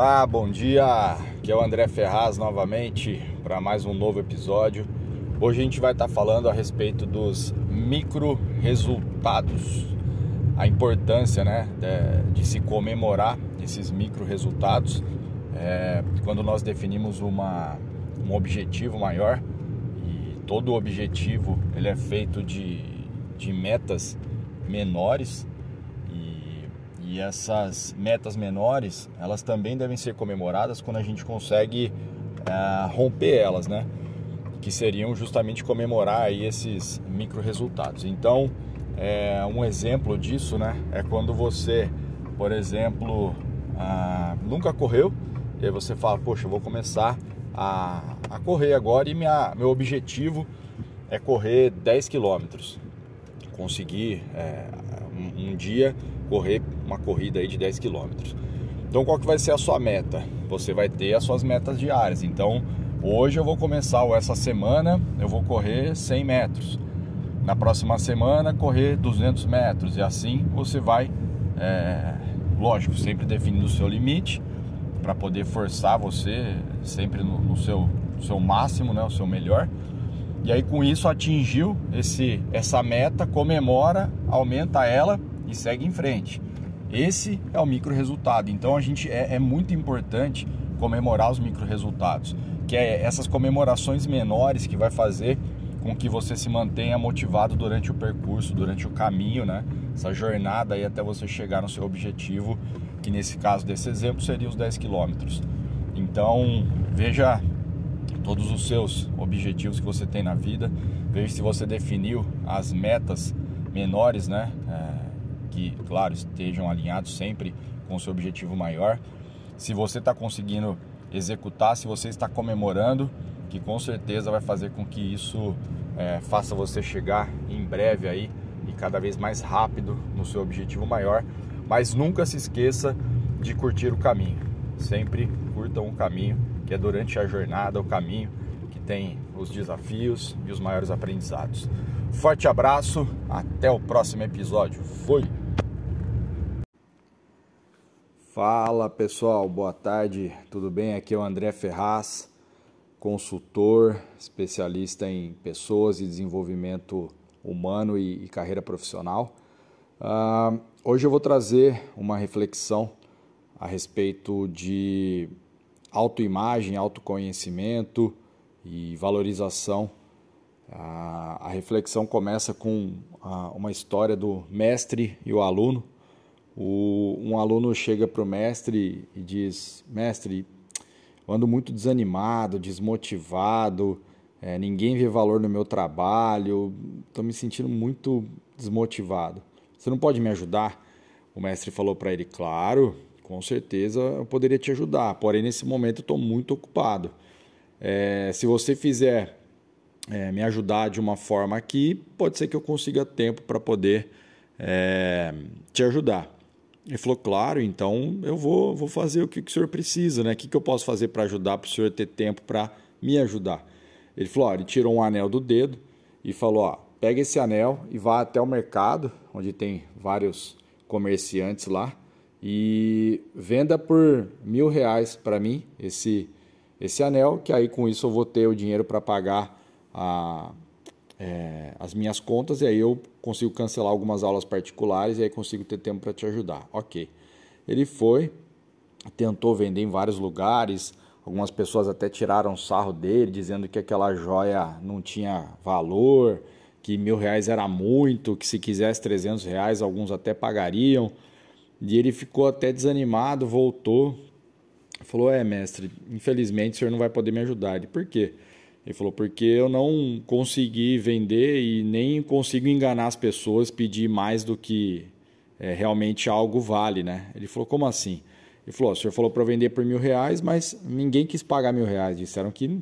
Olá, bom dia. Aqui é o André Ferraz novamente para mais um novo episódio. Hoje a gente vai estar falando a respeito dos micro resultados, a importância, né, de, de se comemorar esses micro resultados é, quando nós definimos uma, um objetivo maior e todo objetivo ele é feito de, de metas menores e essas metas menores, elas também devem ser comemoradas quando a gente consegue uh, romper elas, né? Que seriam justamente comemorar aí esses micro resultados. Então, é, um exemplo disso, né? É quando você, por exemplo, uh, nunca correu e aí você fala, poxa, eu vou começar a, a correr agora e minha, meu objetivo é correr 10 quilômetros. Conseguir é, um, um dia correr uma corrida aí de 10 quilômetros. Então qual que vai ser a sua meta? Você vai ter as suas metas diárias. Então hoje eu vou começar, ou essa semana eu vou correr 100 metros. Na próxima semana correr 200 metros e assim você vai, é, lógico, sempre definindo o seu limite para poder forçar você sempre no, no seu, seu máximo, né, o seu melhor. E aí com isso atingiu esse essa meta, comemora, aumenta ela e segue em frente. Esse é o micro resultado. Então a gente é, é muito importante comemorar os micro resultados, que é essas comemorações menores que vai fazer com que você se mantenha motivado durante o percurso, durante o caminho, né? Essa jornada aí até você chegar no seu objetivo, que nesse caso desse exemplo seria os 10 quilômetros. Então veja todos os seus objetivos que você tem na vida, veja se você definiu as metas menores, né? É, que, claro, estejam alinhados sempre com o seu objetivo maior. Se você está conseguindo executar, se você está comemorando, que com certeza vai fazer com que isso é, faça você chegar em breve aí e cada vez mais rápido no seu objetivo maior. Mas nunca se esqueça de curtir o caminho. Sempre curtam o caminho, que é durante a jornada, o caminho que tem os desafios e os maiores aprendizados. Forte abraço, até o próximo episódio. Fui! Fala pessoal, boa tarde, tudo bem? Aqui é o André Ferraz, consultor, especialista em pessoas e desenvolvimento humano e, e carreira profissional. Uh, hoje eu vou trazer uma reflexão a respeito de autoimagem, autoconhecimento e valorização. Uh, a reflexão começa com uh, uma história do mestre e o aluno o, um aluno chega para o mestre e diz: Mestre, eu ando muito desanimado, desmotivado, é, ninguém vê valor no meu trabalho, estou me sentindo muito desmotivado. Você não pode me ajudar? O mestre falou para ele: Claro, com certeza eu poderia te ajudar, porém nesse momento eu estou muito ocupado. É, se você fizer é, me ajudar de uma forma aqui, pode ser que eu consiga tempo para poder te ajudar. Ele falou, claro, então eu vou, vou fazer o que, que o senhor precisa, né? O que, que eu posso fazer para ajudar, para o senhor ter tempo para me ajudar? Ele falou, ó, ele tirou um anel do dedo e falou, ó, pega esse anel e vá até o mercado, onde tem vários comerciantes lá, e venda por mil reais para mim esse, esse anel, que aí com isso eu vou ter o dinheiro para pagar a, é, as minhas contas e aí eu consigo cancelar algumas aulas particulares e aí consigo ter tempo para te ajudar. Ok. Ele foi, tentou vender em vários lugares, algumas pessoas até tiraram sarro dele, dizendo que aquela joia não tinha valor, que mil reais era muito, que se quisesse 300 reais alguns até pagariam. E ele ficou até desanimado, voltou, falou: É, mestre, infelizmente o senhor não vai poder me ajudar. Ele, por quê? Ele falou, porque eu não consegui vender e nem consigo enganar as pessoas, pedir mais do que é, realmente algo vale, né? Ele falou, como assim? Ele falou, o senhor falou para vender por mil reais, mas ninguém quis pagar mil reais. Disseram que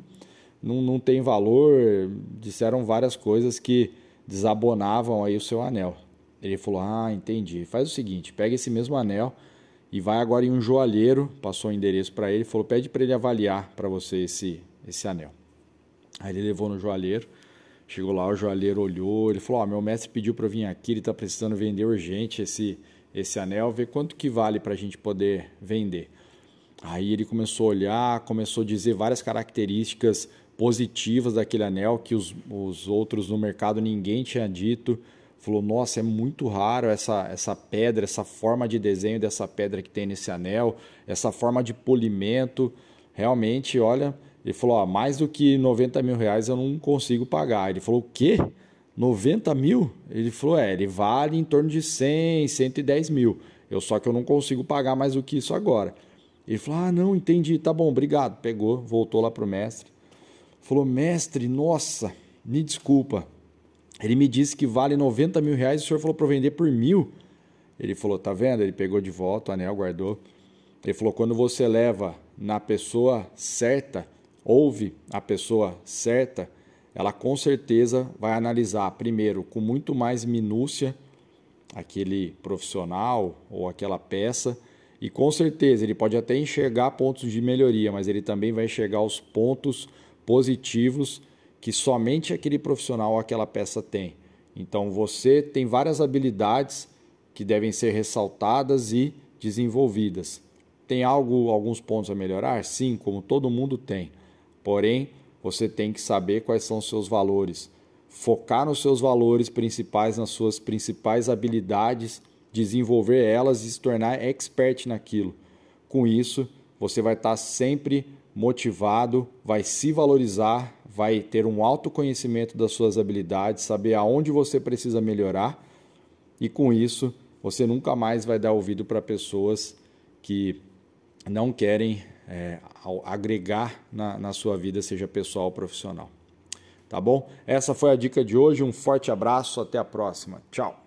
não, não tem valor, disseram várias coisas que desabonavam aí o seu anel. Ele falou, ah, entendi. Faz o seguinte, pega esse mesmo anel e vai agora em um joalheiro, passou o endereço para ele, falou, pede para ele avaliar para você esse, esse anel. Aí ele levou no joalheiro. Chegou lá, o joalheiro olhou, ele falou: oh, meu mestre pediu para vir aqui, ele está precisando vender urgente esse, esse anel, ver quanto que vale para a gente poder vender. Aí ele começou a olhar, começou a dizer várias características positivas daquele anel que os, os outros no mercado ninguém tinha dito. Falou: Nossa, é muito raro essa, essa pedra, essa forma de desenho dessa pedra que tem nesse anel, essa forma de polimento. Realmente, olha, ele falou: ó, mais do que 90 mil reais eu não consigo pagar. Ele falou: O quê? 90 mil? Ele falou: É, ele vale em torno de 100, 110 mil. Eu só que eu não consigo pagar mais do que isso agora. Ele falou: Ah, não, entendi, tá bom, obrigado. Pegou, voltou lá pro mestre. Falou: Mestre, nossa, me desculpa. Ele me disse que vale 90 mil reais e o senhor falou para vender por mil. Ele falou: Tá vendo? Ele pegou de volta o anel, guardou. Ele falou: Quando você leva na pessoa certa, ouve a pessoa certa, ela com certeza vai analisar primeiro com muito mais minúcia aquele profissional ou aquela peça e com certeza ele pode até enxergar pontos de melhoria, mas ele também vai enxergar os pontos positivos que somente aquele profissional ou aquela peça tem. Então você tem várias habilidades que devem ser ressaltadas e desenvolvidas. Tem algo, alguns pontos a melhorar? Sim, como todo mundo tem. Porém, você tem que saber quais são os seus valores, focar nos seus valores principais, nas suas principais habilidades desenvolver elas e se tornar expert naquilo. Com isso, você vai estar sempre motivado, vai se valorizar, vai ter um autoconhecimento das suas habilidades, saber aonde você precisa melhorar e com isso você nunca mais vai dar ouvido para pessoas que não querem é, agregar na, na sua vida, seja pessoal ou profissional. Tá bom? Essa foi a dica de hoje. Um forte abraço, até a próxima. Tchau.